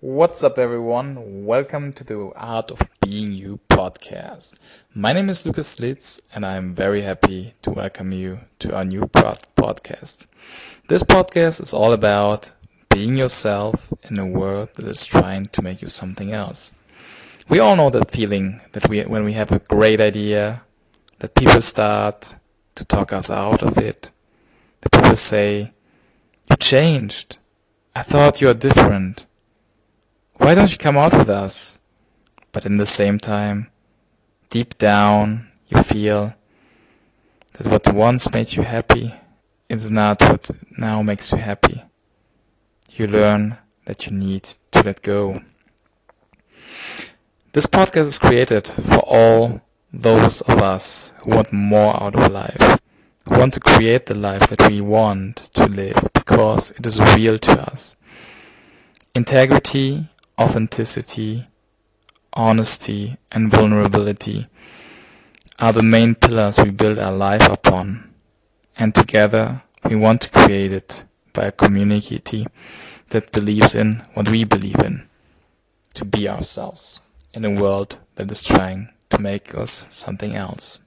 What's up, everyone? Welcome to the Art of Being You podcast. My name is Lucas Slitz, and I'm very happy to welcome you to our new pod- podcast. This podcast is all about being yourself in a world that is trying to make you something else. We all know that feeling that we, when we have a great idea, that people start to talk us out of it, that people say, You changed. I thought you are different. Why don't you come out with us? But in the same time, deep down, you feel that what once made you happy is not what now makes you happy. You learn that you need to let go. This podcast is created for all those of us who want more out of life, who want to create the life that we want to live because it is real to us. Integrity, authenticity, honesty, and vulnerability are the main pillars we build our life upon. And together, we want to create it by a community that believes in what we believe in, to be ourselves in a world that is trying to make us something else.